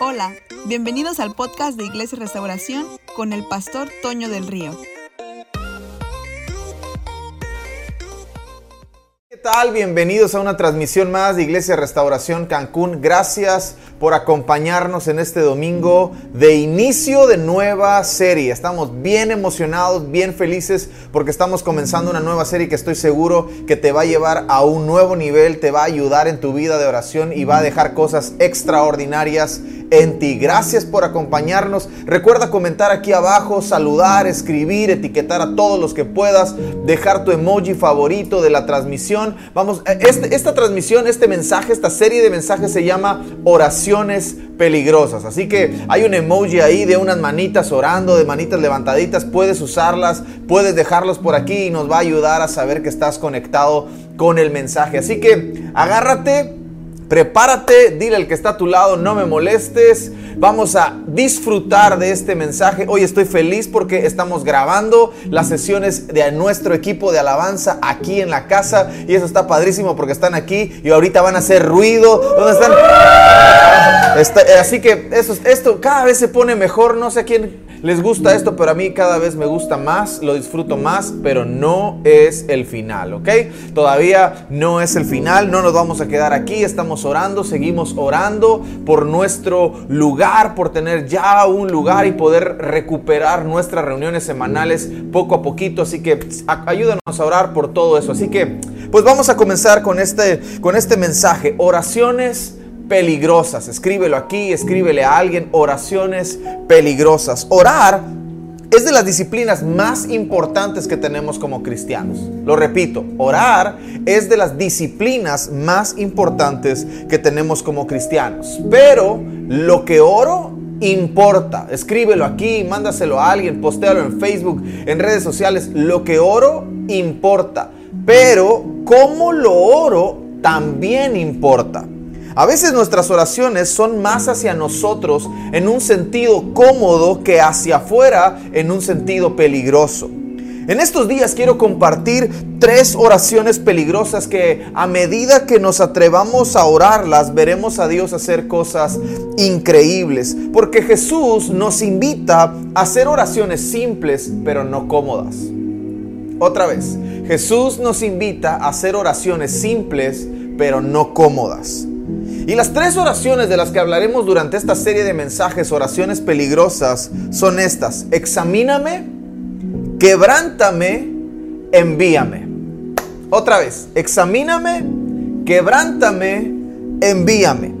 Hola, bienvenidos al podcast de Iglesia Restauración con el pastor Toño del Río. Tal? Bienvenidos a una transmisión más de Iglesia Restauración Cancún. Gracias por acompañarnos en este domingo de inicio de nueva serie. Estamos bien emocionados, bien felices porque estamos comenzando una nueva serie que estoy seguro que te va a llevar a un nuevo nivel, te va a ayudar en tu vida de oración y va a dejar cosas extraordinarias en ti. Gracias por acompañarnos. Recuerda comentar aquí abajo, saludar, escribir, etiquetar a todos los que puedas, dejar tu emoji favorito de la transmisión. Vamos, este, esta transmisión, este mensaje, esta serie de mensajes se llama oraciones peligrosas. Así que hay un emoji ahí de unas manitas orando, de manitas levantaditas. Puedes usarlas, puedes dejarlos por aquí y nos va a ayudar a saber que estás conectado con el mensaje. Así que agárrate Prepárate, dile al que está a tu lado, no me molestes. Vamos a disfrutar de este mensaje. Hoy estoy feliz porque estamos grabando las sesiones de nuestro equipo de alabanza aquí en la casa. Y eso está padrísimo porque están aquí y ahorita van a hacer ruido. ¿Dónde están? así que eso, esto cada vez se pone mejor. No sé quién les gusta esto, pero a mí cada vez me gusta más, lo disfruto más, pero no es el final, ¿ok? Todavía no es el final, no nos vamos a quedar aquí, estamos orando, seguimos orando por nuestro lugar, por tener ya un lugar y poder recuperar nuestras reuniones semanales poco a poquito, así que ayúdanos a orar por todo eso. Así que, pues vamos a comenzar con este, con este mensaje, oraciones peligrosas. Escríbelo aquí, escríbele a alguien, oraciones peligrosas. Orar es de las disciplinas más importantes que tenemos como cristianos. Lo repito, orar es de las disciplinas más importantes que tenemos como cristianos. Pero lo que oro importa. Escríbelo aquí, mándaselo a alguien, postéalo en Facebook, en redes sociales. Lo que oro importa. Pero cómo lo oro también importa. A veces nuestras oraciones son más hacia nosotros en un sentido cómodo que hacia afuera en un sentido peligroso. En estos días quiero compartir tres oraciones peligrosas que a medida que nos atrevamos a orarlas veremos a Dios hacer cosas increíbles. Porque Jesús nos invita a hacer oraciones simples pero no cómodas. Otra vez, Jesús nos invita a hacer oraciones simples pero no cómodas. Y las tres oraciones de las que hablaremos durante esta serie de mensajes, oraciones peligrosas, son estas. Examíname, quebrántame, envíame. Otra vez, examíname, quebrántame, envíame.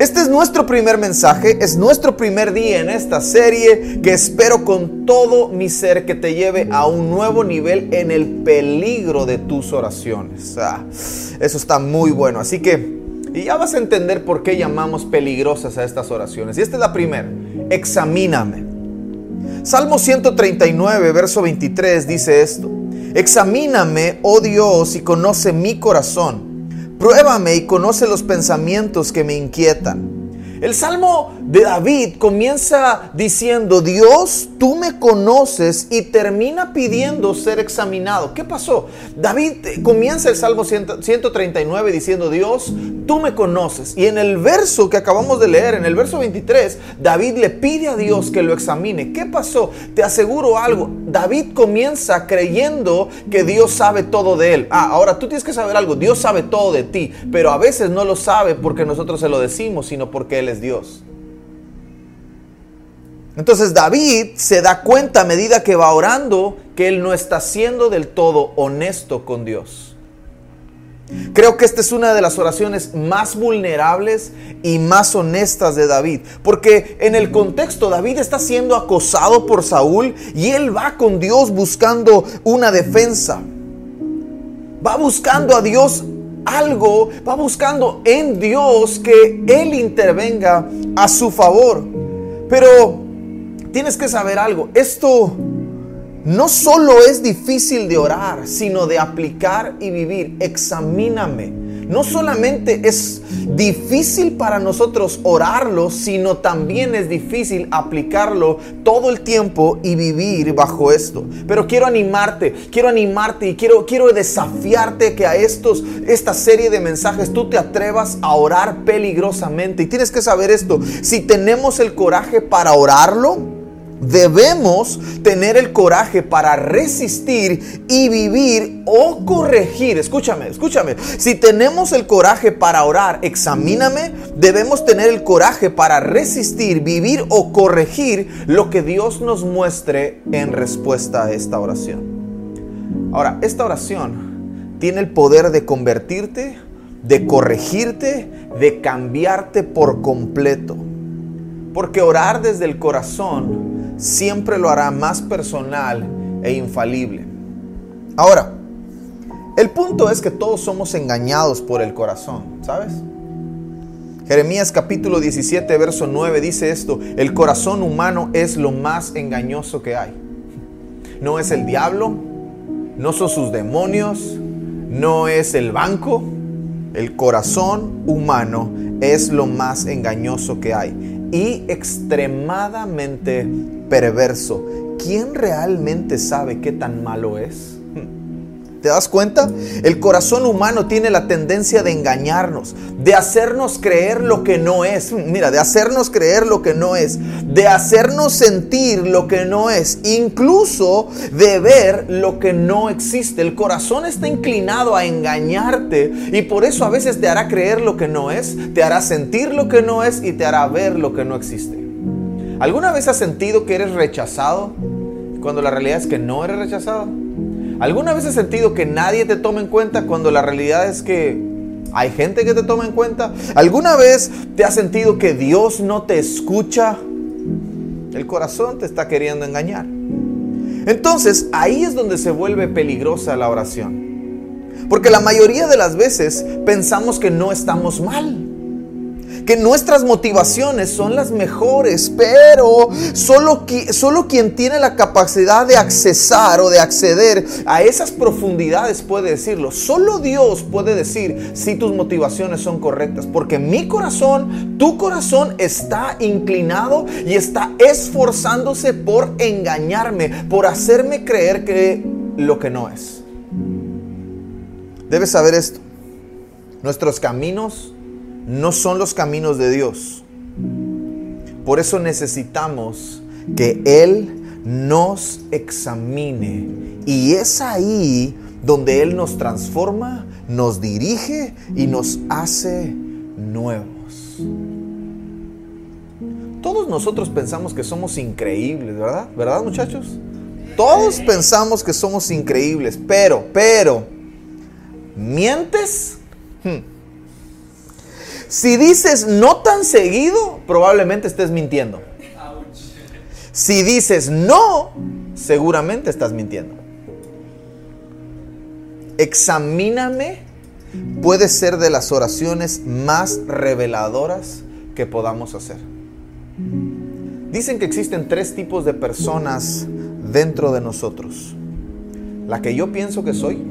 Este es nuestro primer mensaje, es nuestro primer día en esta serie que espero con todo mi ser que te lleve a un nuevo nivel en el peligro de tus oraciones. Ah, eso está muy bueno, así que y ya vas a entender por qué llamamos peligrosas a estas oraciones. Y esta es la primera. Examíname. Salmo 139, verso 23 dice esto. Examíname, oh Dios, y conoce mi corazón. Pruébame y conoce los pensamientos que me inquietan el salmo de David comienza diciendo, Dios, tú me conoces y termina pidiendo ser examinado. ¿Qué pasó? David comienza el salmo 139 diciendo, Dios, tú me conoces. Y en el verso que acabamos de leer, en el verso 23, David le pide a Dios que lo examine. ¿Qué pasó? Te aseguro algo. David comienza creyendo que Dios sabe todo de él. Ah, ahora tú tienes que saber algo. Dios sabe todo de ti, pero a veces no lo sabe porque nosotros se lo decimos, sino porque Él Dios. Entonces David se da cuenta a medida que va orando que él no está siendo del todo honesto con Dios. Creo que esta es una de las oraciones más vulnerables y más honestas de David, porque en el contexto David está siendo acosado por Saúl y él va con Dios buscando una defensa. Va buscando a Dios algo, va buscando en Dios que Él intervenga a su favor. Pero tienes que saber algo, esto no solo es difícil de orar, sino de aplicar y vivir. Examíname. no solamente es difícil para nosotros orarlo, sino también es difícil aplicarlo todo el tiempo y vivir bajo esto. Pero quiero animarte, quiero animarte y quiero, quiero desafiarte que a estos, esta serie de mensajes tú te atrevas a orar peligrosamente. Y tienes que saber esto, si tenemos el coraje para orarlo, Debemos tener el coraje para resistir y vivir o corregir. Escúchame, escúchame. Si tenemos el coraje para orar, examíname. Debemos tener el coraje para resistir, vivir o corregir lo que Dios nos muestre en respuesta a esta oración. Ahora, esta oración tiene el poder de convertirte, de corregirte, de cambiarte por completo. Porque orar desde el corazón siempre lo hará más personal e infalible. Ahora, el punto es que todos somos engañados por el corazón, ¿sabes? Jeremías capítulo 17, verso 9 dice esto, el corazón humano es lo más engañoso que hay. No es el diablo, no son sus demonios, no es el banco, el corazón humano es lo más engañoso que hay y extremadamente perverso. ¿Quién realmente sabe qué tan malo es? ¿Te das cuenta? El corazón humano tiene la tendencia de engañarnos, de hacernos creer lo que no es. Mira, de hacernos creer lo que no es, de hacernos sentir lo que no es, incluso de ver lo que no existe. El corazón está inclinado a engañarte y por eso a veces te hará creer lo que no es, te hará sentir lo que no es y te hará ver lo que no existe. ¿Alguna vez has sentido que eres rechazado cuando la realidad es que no eres rechazado? ¿Alguna vez has sentido que nadie te toma en cuenta cuando la realidad es que hay gente que te toma en cuenta? ¿Alguna vez te has sentido que Dios no te escucha? El corazón te está queriendo engañar. Entonces ahí es donde se vuelve peligrosa la oración. Porque la mayoría de las veces pensamos que no estamos mal que nuestras motivaciones son las mejores, pero solo, solo quien tiene la capacidad de accesar o de acceder a esas profundidades puede decirlo. Solo Dios puede decir si tus motivaciones son correctas, porque mi corazón, tu corazón está inclinado y está esforzándose por engañarme, por hacerme creer que lo que no es. Debes saber esto. Nuestros caminos no son los caminos de Dios. Por eso necesitamos que Él nos examine. Y es ahí donde Él nos transforma, nos dirige y nos hace nuevos. Todos nosotros pensamos que somos increíbles, ¿verdad? ¿Verdad muchachos? Todos pensamos que somos increíbles, pero, pero, ¿mientes? Hmm. Si dices no tan seguido, probablemente estés mintiendo. Si dices no, seguramente estás mintiendo. Examíname puede ser de las oraciones más reveladoras que podamos hacer. Dicen que existen tres tipos de personas dentro de nosotros. La que yo pienso que soy,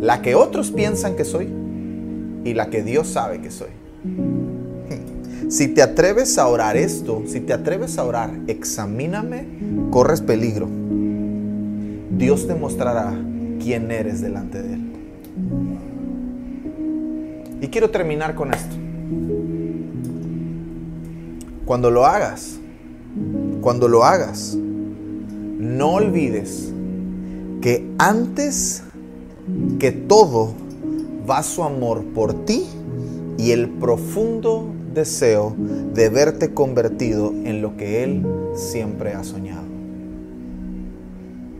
la que otros piensan que soy y la que Dios sabe que soy. Si te atreves a orar esto, si te atreves a orar, examíname, corres peligro. Dios te mostrará quién eres delante de Él. Y quiero terminar con esto. Cuando lo hagas, cuando lo hagas, no olvides que antes que todo, va su amor por ti y el profundo deseo de verte convertido en lo que Él siempre ha soñado.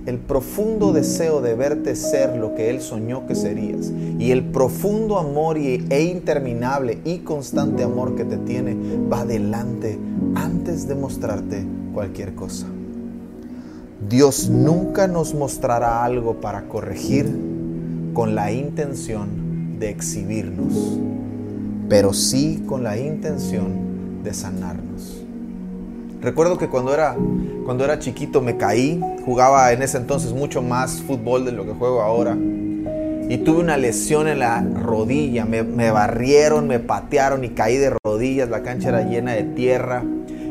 El profundo deseo de verte ser lo que Él soñó que serías. Y el profundo amor e interminable y constante amor que te tiene va adelante antes de mostrarte cualquier cosa. Dios nunca nos mostrará algo para corregir con la intención de exhibirnos, pero sí con la intención de sanarnos. Recuerdo que cuando era, cuando era chiquito me caí, jugaba en ese entonces mucho más fútbol de lo que juego ahora. y tuve una lesión en la rodilla. Me, me, barrieron, me patearon y caí de rodillas. La cancha era llena de tierra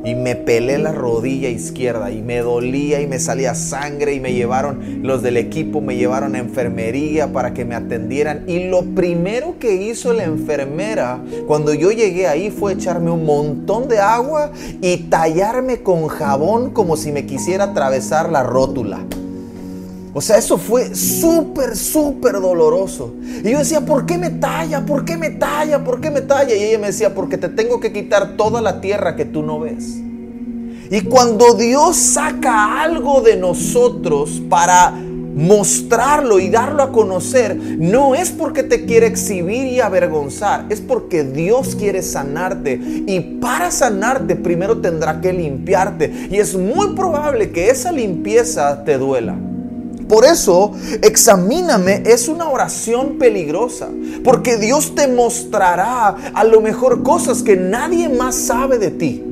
y me pelé la rodilla izquierda y me dolía y me salía sangre y me llevaron, los del equipo me llevaron a enfermería para que me atendieran. Y lo primero que hizo la enfermera cuando yo llegué ahí fue echarme un montón de agua y tallarme con jabón como si me quisiera atravesar la rótula. O sea, eso fue súper, súper doloroso. Y yo decía, ¿por qué me talla? ¿Por qué me talla? ¿Por qué me talla? Y ella me decía, porque te tengo que quitar toda la tierra que tú no ves. Y cuando Dios saca algo de nosotros para mostrarlo y darlo a conocer, no es porque te quiere exhibir y avergonzar, es porque Dios quiere sanarte. Y para sanarte primero tendrá que limpiarte. Y es muy probable que esa limpieza te duela. Por eso, examíname es una oración peligrosa, porque Dios te mostrará a lo mejor cosas que nadie más sabe de ti.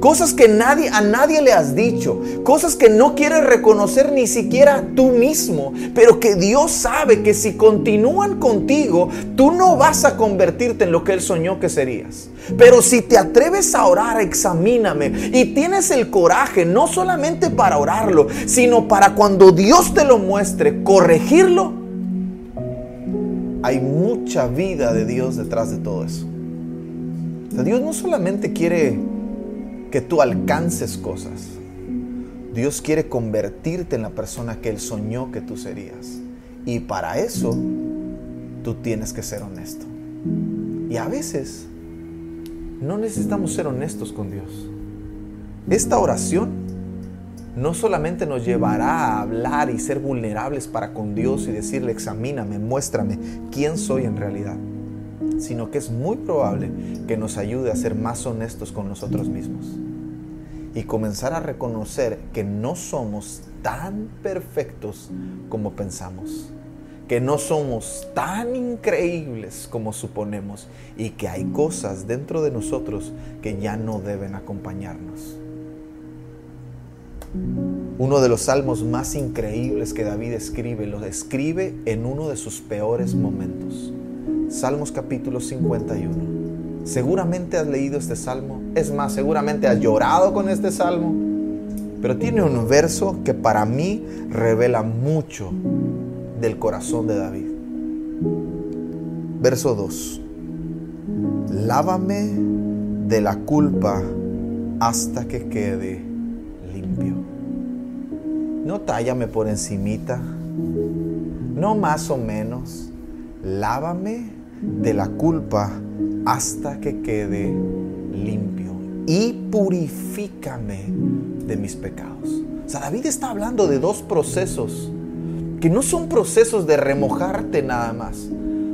Cosas que nadie, a nadie le has dicho. Cosas que no quieres reconocer ni siquiera tú mismo. Pero que Dios sabe que si continúan contigo, tú no vas a convertirte en lo que Él soñó que serías. Pero si te atreves a orar, examíname. Y tienes el coraje, no solamente para orarlo, sino para cuando Dios te lo muestre, corregirlo. Hay mucha vida de Dios detrás de todo eso. Dios no solamente quiere que tú alcances cosas. Dios quiere convertirte en la persona que Él soñó que tú serías. Y para eso tú tienes que ser honesto. Y a veces no necesitamos ser honestos con Dios. Esta oración no solamente nos llevará a hablar y ser vulnerables para con Dios y decirle, examíname, muéstrame quién soy en realidad sino que es muy probable que nos ayude a ser más honestos con nosotros mismos y comenzar a reconocer que no somos tan perfectos como pensamos, que no somos tan increíbles como suponemos y que hay cosas dentro de nosotros que ya no deben acompañarnos. Uno de los salmos más increíbles que David escribe, lo escribe en uno de sus peores momentos. Salmos capítulo 51. Seguramente has leído este salmo. Es más, seguramente has llorado con este salmo. Pero tiene un verso que para mí revela mucho del corazón de David. Verso 2. Lávame de la culpa hasta que quede limpio. No tállame por encimita, no más o menos. Lávame de la culpa hasta que quede limpio y purifícame de mis pecados. O sea, David está hablando de dos procesos que no son procesos de remojarte nada más.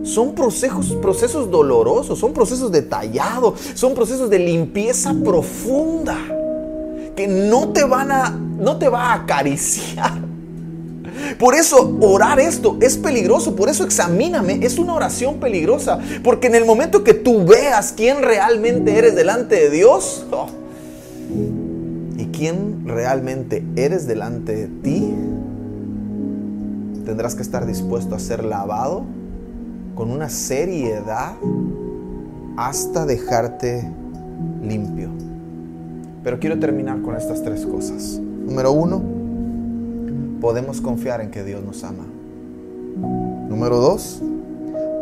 Son procesos, procesos dolorosos, son procesos detallados, son procesos de limpieza profunda que no te van a no te va a acariciar por eso orar esto es peligroso, por eso examíname, es una oración peligrosa, porque en el momento que tú veas quién realmente eres delante de Dios oh, y quién realmente eres delante de ti, tendrás que estar dispuesto a ser lavado con una seriedad hasta dejarte limpio. Pero quiero terminar con estas tres cosas. Número uno, podemos confiar en que Dios nos ama. Número dos,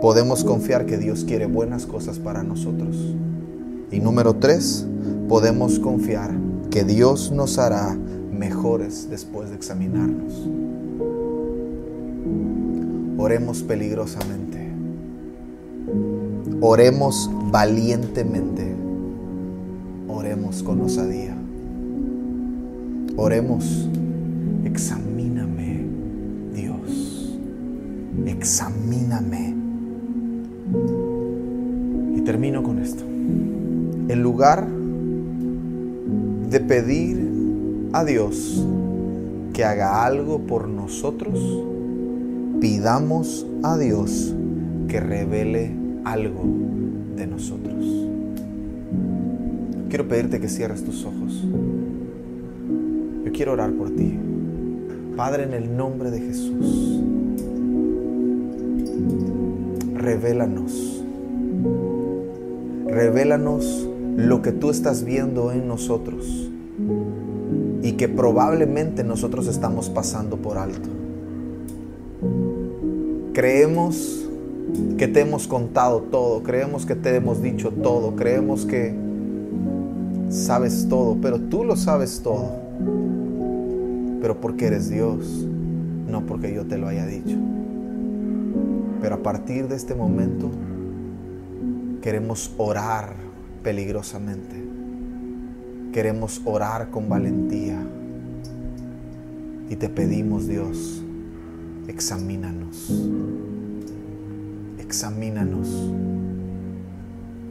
podemos confiar que Dios quiere buenas cosas para nosotros. Y número tres, podemos confiar que Dios nos hará mejores después de examinarnos. Oremos peligrosamente. Oremos valientemente. Oremos con osadía. Oremos examinando examíname. Y termino con esto. En lugar de pedir a Dios que haga algo por nosotros, pidamos a Dios que revele algo de nosotros. Quiero pedirte que cierres tus ojos. Yo quiero orar por ti. Padre, en el nombre de Jesús. Revélanos. Revélanos lo que tú estás viendo en nosotros y que probablemente nosotros estamos pasando por alto. Creemos que te hemos contado todo, creemos que te hemos dicho todo, creemos que sabes todo, pero tú lo sabes todo. Pero porque eres Dios, no porque yo te lo haya dicho. Pero a partir de este momento queremos orar peligrosamente. Queremos orar con valentía. Y te pedimos, Dios, examínanos. Examínanos.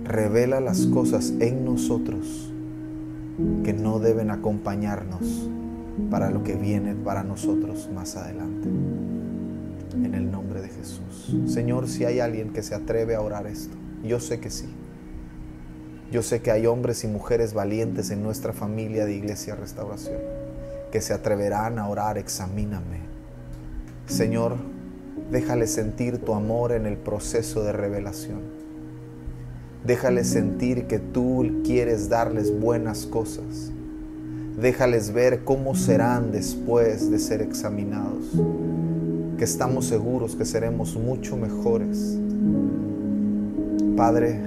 Revela las cosas en nosotros que no deben acompañarnos para lo que viene para nosotros más adelante. En el nombre Señor, si hay alguien que se atreve a orar esto, yo sé que sí. Yo sé que hay hombres y mujeres valientes en nuestra familia de Iglesia Restauración que se atreverán a orar, examíname. Señor, déjale sentir tu amor en el proceso de revelación. Déjale sentir que tú quieres darles buenas cosas. Déjales ver cómo serán después de ser examinados. Estamos seguros que seremos mucho mejores. Padre,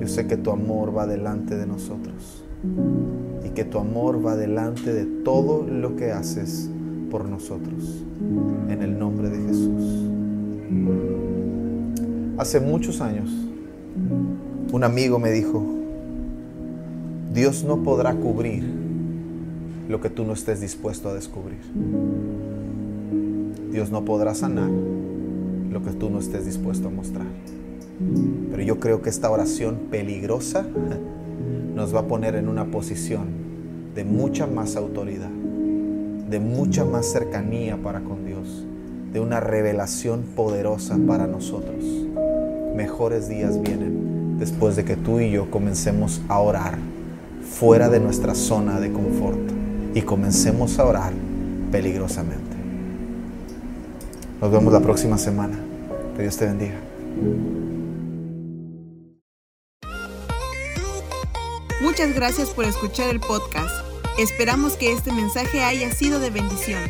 yo sé que tu amor va delante de nosotros y que tu amor va delante de todo lo que haces por nosotros. En el nombre de Jesús. Hace muchos años, un amigo me dijo, Dios no podrá cubrir lo que tú no estés dispuesto a descubrir. Dios no podrá sanar lo que tú no estés dispuesto a mostrar. Pero yo creo que esta oración peligrosa nos va a poner en una posición de mucha más autoridad, de mucha más cercanía para con Dios, de una revelación poderosa para nosotros. Mejores días vienen después de que tú y yo comencemos a orar fuera de nuestra zona de confort y comencemos a orar peligrosamente. Nos vemos la próxima semana. Que Dios te bendiga. Muchas gracias por escuchar el podcast. Esperamos que este mensaje haya sido de bendición.